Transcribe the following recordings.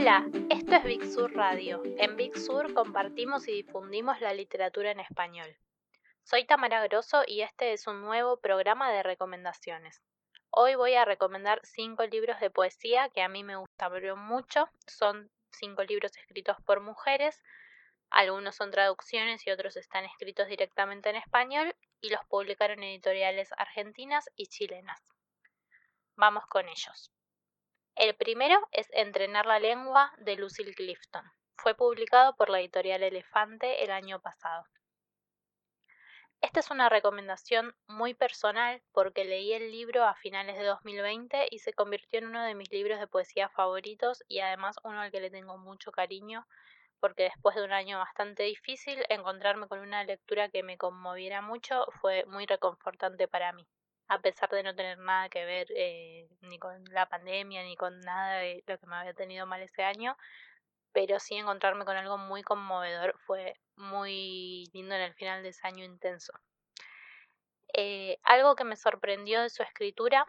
Hola, esto es Big Sur Radio. En Big Sur compartimos y difundimos la literatura en español. Soy Tamara Grosso y este es un nuevo programa de recomendaciones. Hoy voy a recomendar cinco libros de poesía que a mí me gustaron mucho. Son cinco libros escritos por mujeres. Algunos son traducciones y otros están escritos directamente en español y los publicaron editoriales argentinas y chilenas. Vamos con ellos. El primero es Entrenar la lengua de Lucille Clifton. Fue publicado por la editorial Elefante el año pasado. Esta es una recomendación muy personal porque leí el libro a finales de 2020 y se convirtió en uno de mis libros de poesía favoritos y además uno al que le tengo mucho cariño porque después de un año bastante difícil encontrarme con una lectura que me conmoviera mucho fue muy reconfortante para mí a pesar de no tener nada que ver eh, ni con la pandemia ni con nada de lo que me había tenido mal ese año, pero sí encontrarme con algo muy conmovedor fue muy lindo en el final de ese año intenso. Eh, algo que me sorprendió de su escritura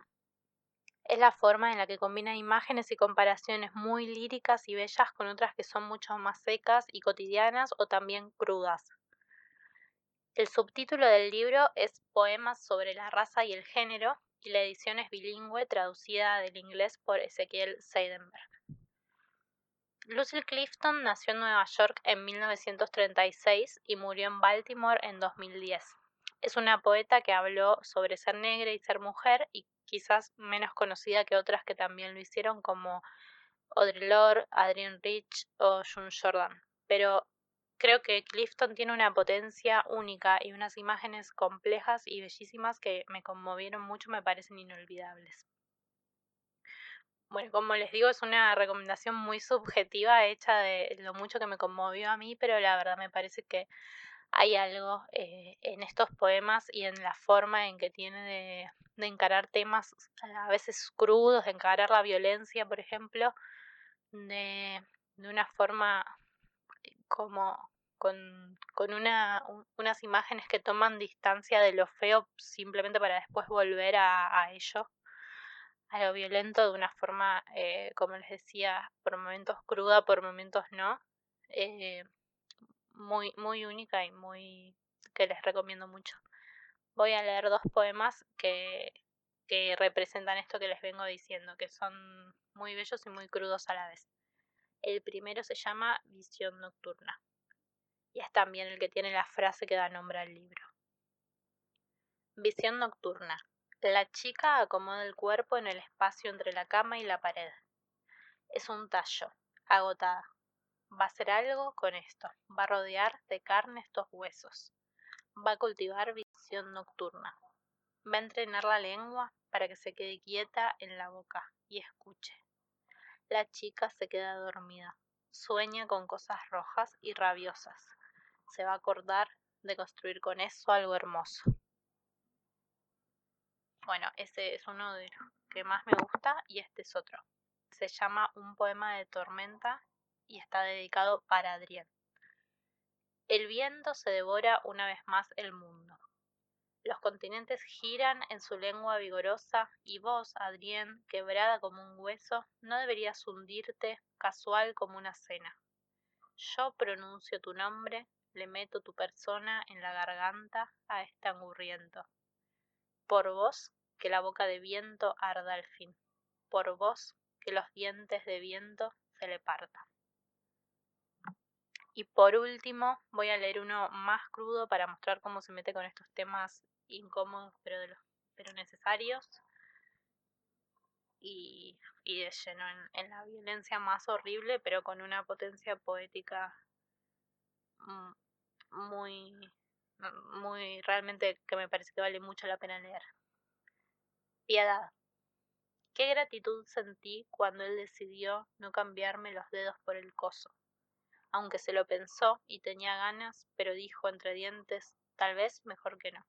es la forma en la que combina imágenes y comparaciones muy líricas y bellas con otras que son mucho más secas y cotidianas o también crudas. El subtítulo del libro es Poemas sobre la raza y el género y la edición es bilingüe traducida del inglés por Ezequiel Seidenberg. Lucille Clifton nació en Nueva York en 1936 y murió en Baltimore en 2010. Es una poeta que habló sobre ser negra y ser mujer y quizás menos conocida que otras que también lo hicieron como Audre Lorde, Adrienne Rich o June Jordan. Pero Creo que Clifton tiene una potencia única y unas imágenes complejas y bellísimas que me conmovieron mucho, me parecen inolvidables. Bueno, como les digo, es una recomendación muy subjetiva hecha de lo mucho que me conmovió a mí, pero la verdad me parece que hay algo eh, en estos poemas y en la forma en que tiene de, encarar temas a veces crudos, de encarar la violencia, por ejemplo, de una forma como con, con una, unas imágenes que toman distancia de lo feo simplemente para después volver a, a ello, a lo violento de una forma, eh, como les decía, por momentos cruda, por momentos no, eh, muy, muy única y muy que les recomiendo mucho. Voy a leer dos poemas que, que representan esto que les vengo diciendo, que son muy bellos y muy crudos a la vez. El primero se llama Visión Nocturna y es también el que tiene la frase que da nombre al libro. Visión nocturna. La chica acomoda el cuerpo en el espacio entre la cama y la pared. Es un tallo, agotada. Va a hacer algo con esto. Va a rodear de carne estos huesos. Va a cultivar visión nocturna. Va a entrenar la lengua para que se quede quieta en la boca y escuche. La chica se queda dormida. Sueña con cosas rojas y rabiosas se va a acordar de construir con eso algo hermoso. Bueno, ese es uno de los que más me gusta y este es otro. Se llama Un poema de tormenta y está dedicado para Adrián. El viento se devora una vez más el mundo. Los continentes giran en su lengua vigorosa y vos, Adrián, quebrada como un hueso, no deberías hundirte casual como una cena. Yo pronuncio tu nombre le meto tu persona en la garganta a este angurriento. Por vos que la boca de viento arda al fin, por vos que los dientes de viento se le partan. Y por último, voy a leer uno más crudo para mostrar cómo se mete con estos temas incómodos pero, pero necesarios y, y de lleno en, en la violencia más horrible, pero con una potencia poética Mm, muy, muy, realmente que me parece que vale mucho la pena leer. Piedad. Qué gratitud sentí cuando él decidió no cambiarme los dedos por el coso. Aunque se lo pensó y tenía ganas, pero dijo entre dientes, tal vez mejor que no.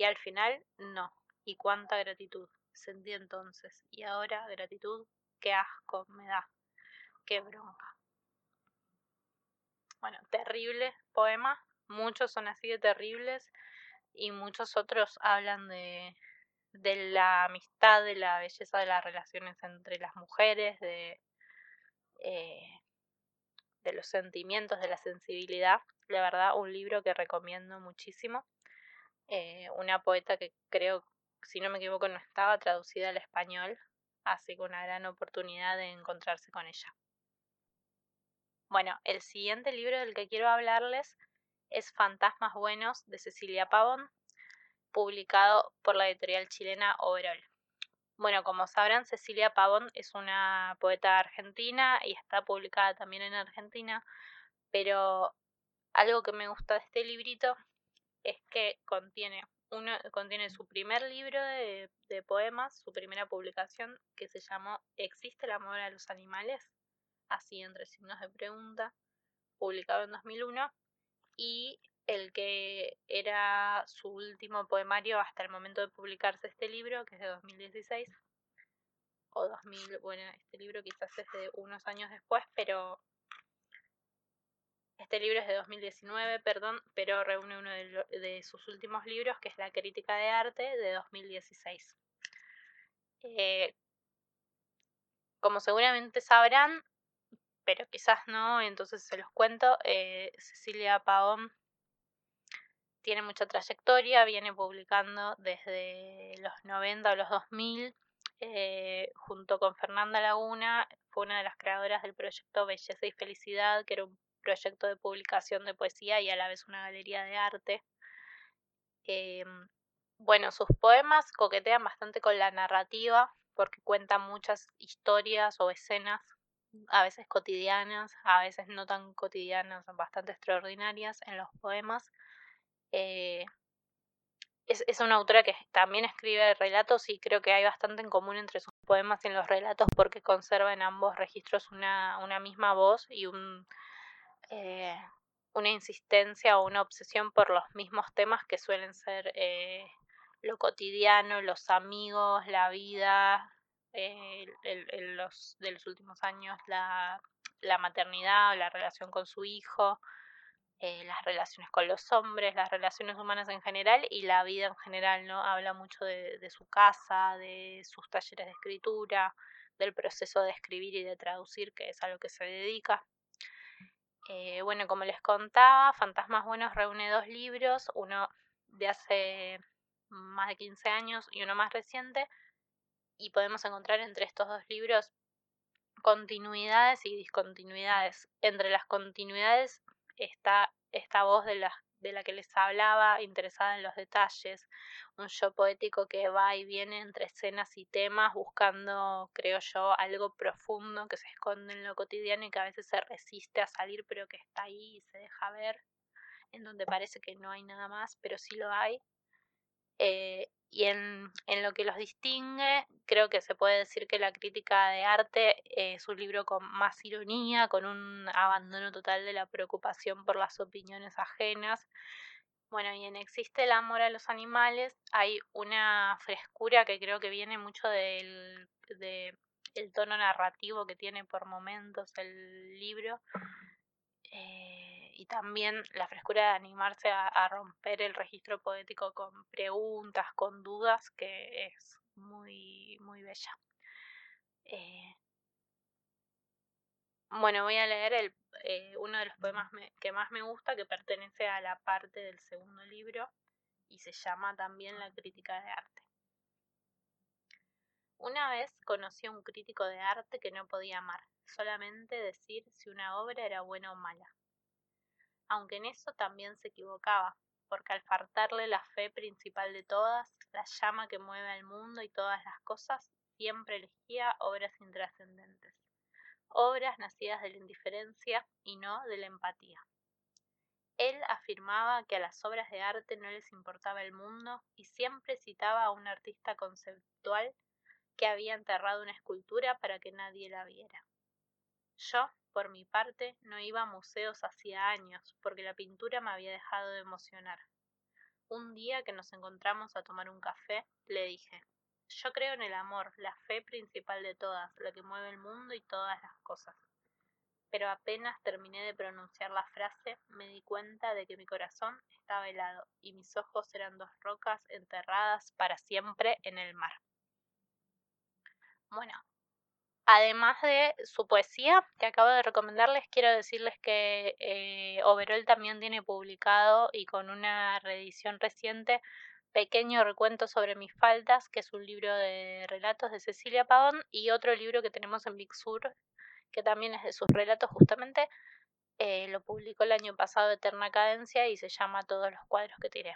Y al final, no. Y cuánta gratitud sentí entonces. Y ahora, gratitud, qué asco me da. Qué bronca. Bueno, terrible poema. Muchos son así de terribles y muchos otros hablan de, de la amistad, de la belleza de las relaciones entre las mujeres, de eh, de los sentimientos, de la sensibilidad. La verdad, un libro que recomiendo muchísimo. Eh, una poeta que creo, si no me equivoco, no estaba traducida al español, así que una gran oportunidad de encontrarse con ella. Bueno, el siguiente libro del que quiero hablarles es Fantasmas Buenos de Cecilia Pavón, publicado por la editorial chilena Overall. Bueno, como sabrán, Cecilia Pavón es una poeta argentina y está publicada también en Argentina, pero algo que me gusta de este librito es que contiene uno, contiene su primer libro de, de poemas, su primera publicación, que se llamó ¿Existe el amor a los animales? Así entre signos de pregunta, publicado en 2001, y el que era su último poemario hasta el momento de publicarse este libro, que es de 2016, o 2000, bueno, este libro quizás es de unos años después, pero este libro es de 2019, perdón, pero reúne uno de, sus últimos libros, que es La crítica de arte, de 2016. Eh, como seguramente sabrán, pero quizás no, entonces se los cuento, eh, Cecilia Paón tiene mucha trayectoria, viene publicando desde los 90 o los 2000, eh, junto con Fernanda Laguna, fue una de las creadoras del proyecto Belleza y Felicidad, que era un proyecto de publicación de poesía y a la vez una galería de arte. Eh, bueno, sus poemas coquetean bastante con la narrativa porque cuentan muchas historias o escenas, a veces cotidianas, a veces no tan cotidianas, bastante extraordinarias en los poemas. Eh, es, una autora que también escribe relatos y creo que hay bastante en común entre sus poemas y en los relatos porque conserva en ambos registros una misma voz y un, eh, una insistencia o una obsesión por los mismos temas que suelen ser eh, lo cotidiano, los amigos, la vida, eh, los, de los últimos años, la, maternidad, la relación con su hijo, eh, las relaciones con los hombres, las relaciones humanas en general y la vida en general, ¿no? Habla mucho de, de su casa, de sus talleres de escritura, del proceso de escribir y de traducir, que es a lo que se dedica. Eh, bueno, como les contaba, Fantasmas Buenos reúne dos libros, uno de hace más de 15 años y uno más reciente, y podemos encontrar entre estos dos libros continuidades y discontinuidades. Entre las continuidades está esta voz de la, de la que les hablaba, interesada en los detalles, un yo poético que va y viene entre escenas y temas, buscando, creo yo, algo profundo que se esconde en lo cotidiano y que a veces se resiste a salir, pero que está ahí y se deja ver, en donde parece que no hay nada más, pero sí lo hay. Eh, y en, en, lo que los distingue, creo que se puede decir que la crítica de arte es un libro con más ironía, con un abandono total de la preocupación por las opiniones ajenas. Bueno, y en Existe el amor a los animales hay una frescura que creo que viene mucho del de tono narrativo que tiene por momentos el libro. Eh, y también la frescura de animarse a, romper el registro poético con preguntas, con dudas, que es muy, muy bella. Eh, bueno, voy a leer el, eh, uno de los poemas que más me gusta, que pertenece a la parte del segundo libro y se llama también La crítica de arte. Una vez conocí a un crítico de arte que no podía amar, solamente decir si una obra era buena o mala aunque en eso también se equivocaba, porque al faltarle la fe principal de todas, la llama que mueve al mundo y todas las cosas, siempre elegía obras intrascendentes, obras nacidas de la indiferencia y no de la empatía. Él afirmaba que a las obras de arte no les importaba el mundo y siempre citaba a un artista conceptual que había enterrado una escultura para que nadie la viera. Yo, por mi parte, no iba a museos hacía años, porque la pintura me había dejado de emocionar. Un día que nos encontramos a tomar un café, le dije, yo creo en el amor, la fe principal de todas, la que mueve el mundo y todas las cosas. Pero apenas terminé de pronunciar la frase, me di cuenta de que mi corazón estaba helado y mis ojos eran dos rocas enterradas para siempre en el mar. Bueno, Además de su poesía que acabo de recomendarles, quiero decirles que eh, también tiene publicado y con una reedición reciente Pequeño recuento sobre mis faltas, que es un libro de relatos de Cecilia Pavón, y otro libro que tenemos en Big Sur, que también es de sus relatos justamente, eh, lo publicó el año pasado Eterna Cadencia y se llama Todos los cuadros que tiré.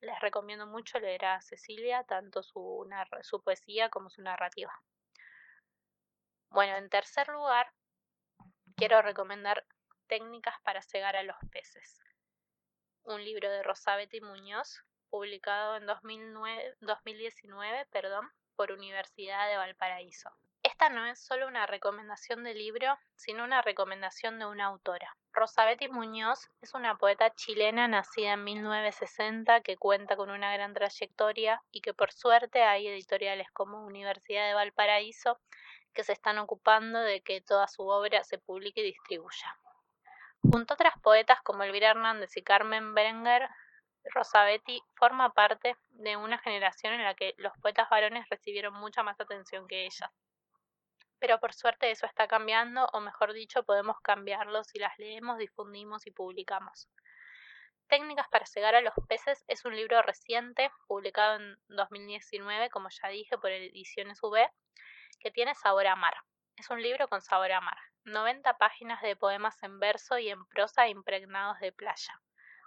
Les recomiendo mucho leer a Cecilia, tanto su, su poesía como su narrativa. Bueno, en tercer lugar, quiero recomendar Técnicas para cegar a los peces. Un libro de Rosabeth Muñoz, publicado en 2009, 2019 perdón, por Universidad de Valparaíso. Esta no es solo una recomendación de libro, sino una recomendación de una autora. Rosabeth Muñoz es una poeta chilena nacida en 1960 que cuenta con una gran trayectoria y que por suerte hay editoriales como Universidad de Valparaíso que se están ocupando de que toda su obra se publique y distribuya. Junto a otras poetas como Elvira Hernández y Carmen Berenguer, Rosabetti forma parte de una generación en la que los poetas varones recibieron mucha más atención que ella. Pero por suerte eso está cambiando, o mejor dicho, podemos cambiarlo si las leemos, difundimos y publicamos. Técnicas para cegar a los peces es un libro reciente, publicado en 2019, como ya dije, por Ediciones V, que tiene sabor a mar. Es un libro con sabor a mar. 90 páginas de poemas en verso y en prosa impregnados de playa,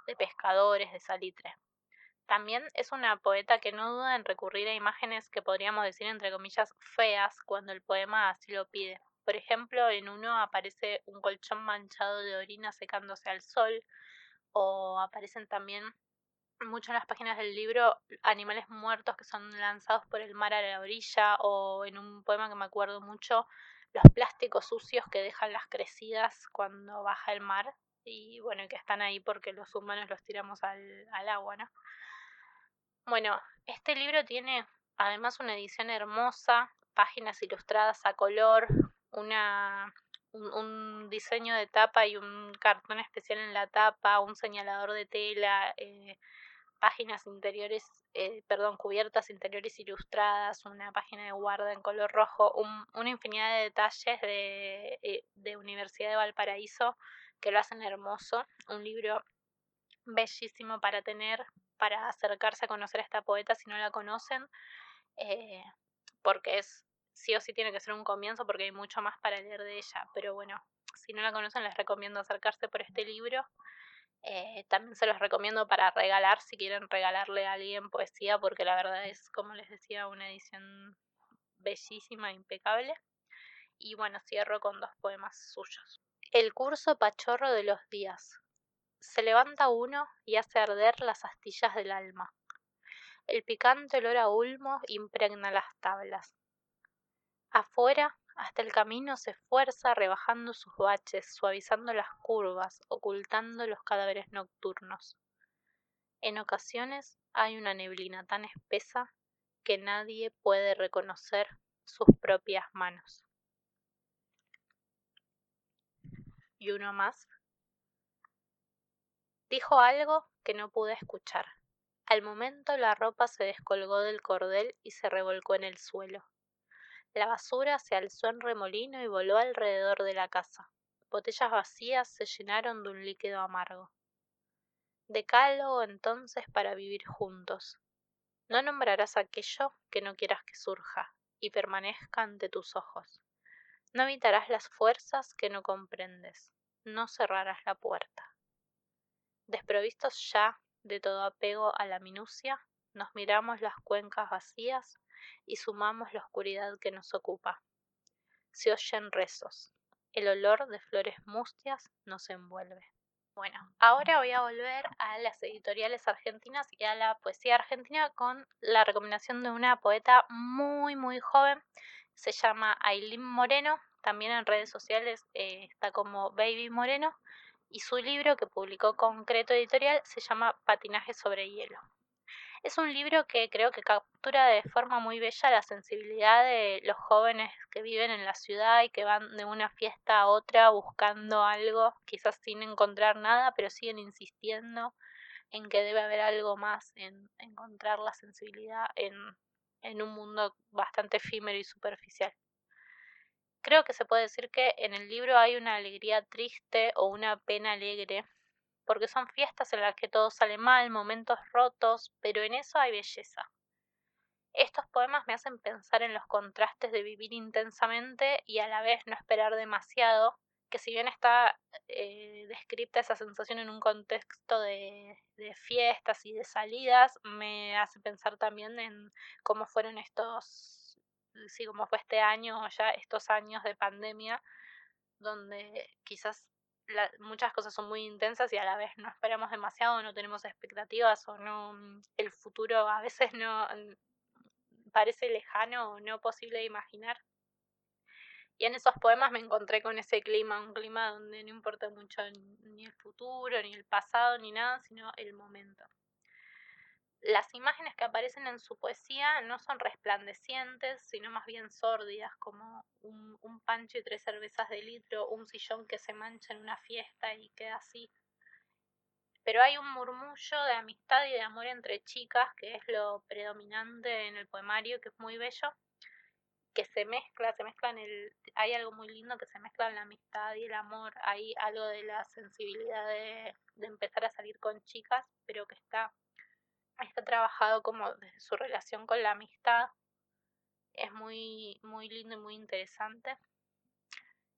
de pescadores, de salitre. También es una poeta que no duda en recurrir a imágenes que podríamos decir entre comillas feas cuando el poema así lo pide. Por ejemplo, en uno aparece un colchón manchado de orina secándose al sol, o aparecen también mucho en las páginas del libro animales muertos que son lanzados por el mar a la orilla o en un poema que me acuerdo mucho los plásticos sucios que dejan las crecidas cuando baja el mar y bueno que están ahí porque los humanos los tiramos al, al agua no bueno este libro tiene además una edición hermosa páginas ilustradas a color una un, diseño de tapa y un cartón especial en la tapa, un señalador de tela, eh, páginas interiores, eh, perdón, cubiertas interiores ilustradas, una página de guarda en color rojo, una infinidad de detalles de, eh, de Universidad de Valparaíso que lo hacen hermoso, un libro bellísimo para tener, para acercarse a conocer a esta poeta si no la conocen, eh, porque es sí o sí tiene que ser un comienzo porque hay mucho más para leer de ella, pero bueno, si no la conocen les recomiendo acercarse por este libro eh, también se los recomiendo para regalar si quieren regalarle a alguien poesía, porque la verdad es, como les decía, una edición bellísima, impecable. Y bueno, cierro con dos poemas suyos. El curso pachorro de los días. Se levanta uno y hace arder las astillas del alma. El picante olor a ulmo impregna las tablas. Afuera hasta el camino se esfuerza rebajando sus baches, suavizando las curvas, ocultando los cadáveres nocturnos. En ocasiones hay una neblina tan espesa que nadie puede reconocer sus propias manos. Y uno más. Dijo algo que no pude escuchar. Al momento la ropa se descolgó del cordel y se revolcó en el suelo. La basura se alzó en remolino y voló alrededor de la casa. Botellas vacías se llenaron de un líquido amargo. Decálogo entonces para vivir juntos. No nombrarás aquello que no quieras que surja y permanezca ante tus ojos. No evitarás las fuerzas que no comprendes. No cerrarás la puerta. Desprovistos ya de todo apego a la minucia, nos miramos las cuencas vacías y sumamos la oscuridad que nos ocupa. Se oyen rezos. El olor de flores mustias nos envuelve. Bueno, ahora voy a volver a las editoriales argentinas y a la poesía argentina con la recomendación de una poeta muy, muy joven. Se llama Aileen Moreno. También en redes sociales eh, está como Baby Moreno. Y su libro que publicó Concreto Editorial se llama Patinaje sobre hielo. Es un libro que creo que captura de forma muy bella la sensibilidad de los jóvenes que viven en la ciudad y que van de una fiesta a otra buscando algo, quizás sin encontrar nada, pero siguen insistiendo en que debe haber algo más, en encontrar la sensibilidad en, un mundo bastante efímero y superficial. Creo que se puede decir que en el libro hay una alegría triste o una pena alegre, porque son fiestas en las que todo sale mal, momentos rotos, pero en eso hay belleza. Estos poemas me hacen pensar en los contrastes de vivir intensamente y a la vez no esperar demasiado, que si bien está eh, descrita esa sensación en un contexto de, de, fiestas y de salidas, me hace pensar también en cómo fueron estos, sí, cómo fue este año, ya estos años de pandemia, donde quizás muchas cosas son muy intensas y a la vez no esperamos demasiado, no tenemos expectativas o no, mm, el futuro a veces no mm, parece lejano o no posible de imaginar. Y en esos poemas me encontré con ese clima, un clima donde no importa mucho ni el futuro, ni el pasado, ni nada, sino el momento las imágenes que aparecen en su poesía no son resplandecientes, sino más bien sórdidas, como un, pancho y tres cervezas de litro, un sillón que se mancha en una fiesta y queda así. Pero hay un murmullo de amistad y de amor entre chicas, que es lo predominante en el poemario, que es muy bello, que se mezcla, se mezcla en el, hay algo muy lindo que se mezcla en la amistad y el amor, hay algo de la sensibilidad de, de empezar a salir con chicas, pero que está está trabajado como desde su relación con la amistad. Es muy, muy lindo y muy interesante.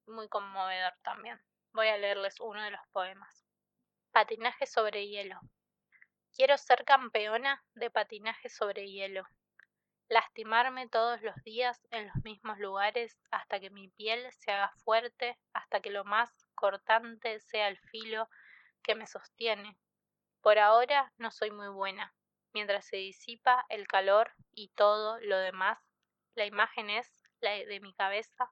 Muy conmovedor también. Voy a leerles uno de los poemas. Patinaje sobre hielo. Quiero ser campeona de patinaje sobre hielo. Lastimarme todos los días en los mismos lugares hasta que mi piel se haga fuerte, hasta que lo más cortante sea el filo que me sostiene. Por ahora no soy muy buena, mientras se disipa el calor y todo lo demás, la imagen es la de mi cabeza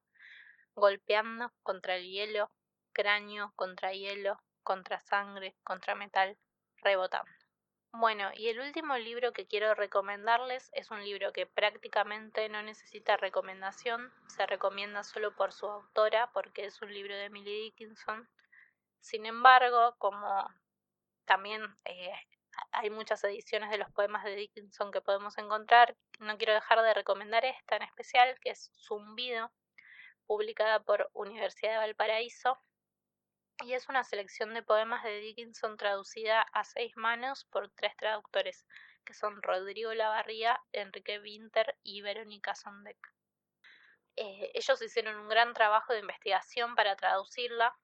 golpeando contra el hielo, cráneo contra hielo, contra sangre, contra metal, rebotando. Bueno, y el último libro que quiero recomendarles es un libro que prácticamente no necesita recomendación, se recomienda solo por su autora porque es un libro de Emily Dickinson. Sin embargo, como también eh, hay muchas ediciones de los poemas de Dickinson que podemos encontrar. No quiero dejar de recomendar esta en especial, que es Zumbido, publicada por Universidad de Valparaíso. Y es una selección de poemas de Dickinson traducida a seis manos por tres traductores, que son Rodrigo Lavarría, Enrique Winter y Verónica Sondek. Eh, ellos hicieron un gran trabajo de investigación para traducirla.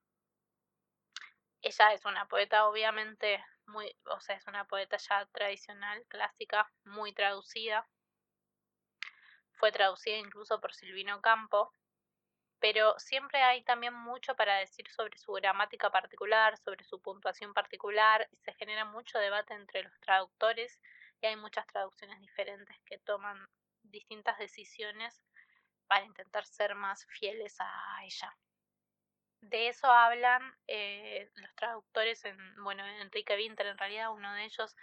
Ella es una poeta obviamente muy, o sea, es una poeta ya tradicional, clásica, muy traducida. Fue traducida incluso por Silvino Campo, pero siempre hay también mucho para decir sobre su gramática particular, sobre su puntuación particular, y se genera mucho debate entre los traductores y hay muchas traducciones diferentes que toman distintas decisiones para intentar ser más fieles a ella. De eso hablan eh, los traductores, en, bueno, Enrique Winter en realidad, uno de ellos,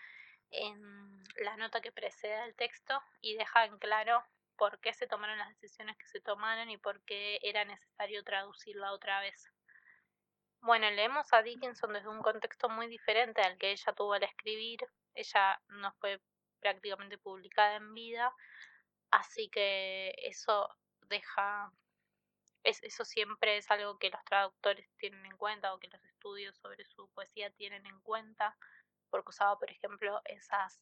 en la nota que precede al texto y deja en claro por qué se tomaron las decisiones que se tomaron y por qué era necesario traducirla otra vez. Bueno, leemos a Dickinson desde un contexto muy diferente al que ella tuvo al escribir. Ella no fue prácticamente publicada en vida, así que eso deja eso siempre es algo que los traductores tienen en cuenta o que los estudios sobre su poesía tienen en cuenta, porque usaba, por ejemplo, esas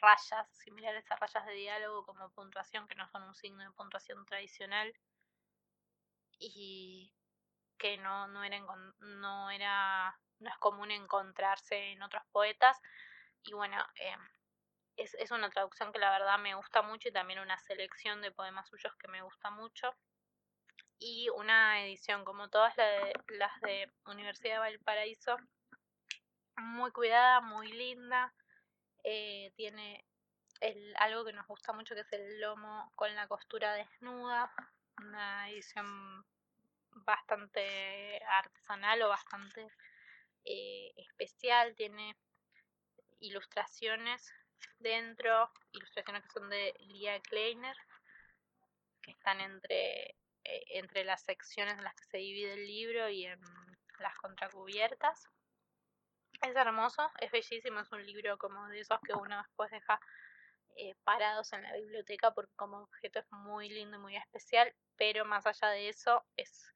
rayas, similares a rayas de diálogo como puntuación, que no son un signo de puntuación tradicional, y que no, no, era, no, era, no es común encontrarse en otros poetas. Y bueno, eh, es, es una traducción que la verdad me gusta mucho y también una selección de poemas suyos que me gusta mucho y una edición como todas las de Universidad de Valparaíso, muy cuidada, muy linda, eh, tiene algo que nos gusta mucho que es el lomo con la costura desnuda, una edición bastante artesanal o bastante eh, especial, tiene ilustraciones dentro, ilustraciones que son de Lia Kleiner, que están entre eh, entre las secciones en las que se divide el libro y en las contracubiertas. Es hermoso, es bellísimo, es un libro como de esos que uno después deja eh, parados en la biblioteca porque como objeto es muy lindo y muy especial, pero más allá de eso es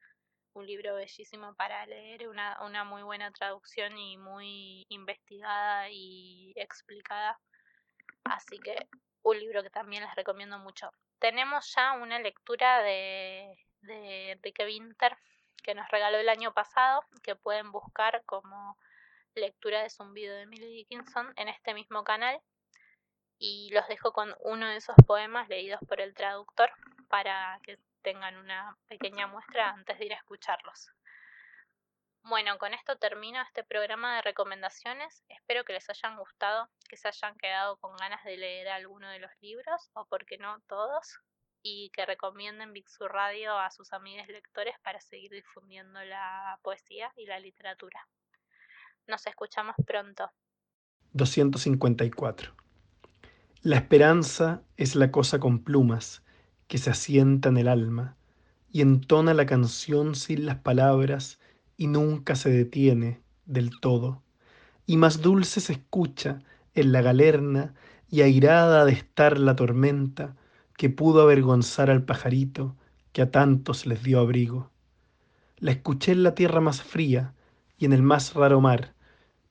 un libro bellísimo para leer, una, una muy buena traducción y muy investigada y explicada. Así que un libro que también les recomiendo mucho. Tenemos ya una lectura de, de Winter que nos regaló el año pasado, que pueden buscar como lectura de zumbido de Emily Dickinson en este mismo canal. Y los dejo con uno de esos poemas leídos por el traductor para que tengan una pequeña muestra antes de ir a escucharlos. Bueno, con esto termino este programa de recomendaciones. Espero que les hayan gustado, que se hayan quedado con ganas de leer alguno de los libros, o por qué no todos, y que recomienden Big Radio a sus amigos lectores para seguir difundiendo la poesía y la literatura. Nos escuchamos pronto. 254. La esperanza es la cosa con plumas que se asienta en el alma y entona la canción sin las palabras y nunca se detiene del todo. Y más dulce se escucha en la galerna y airada de estar la tormenta que pudo avergonzar al pajarito que a tantos les dio abrigo. La escuché en la tierra más fría y en el más raro mar,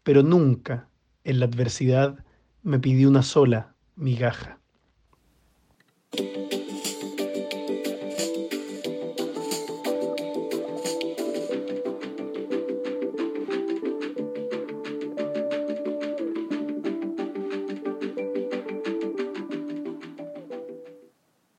pero nunca en la adversidad me pidió una sola migaja.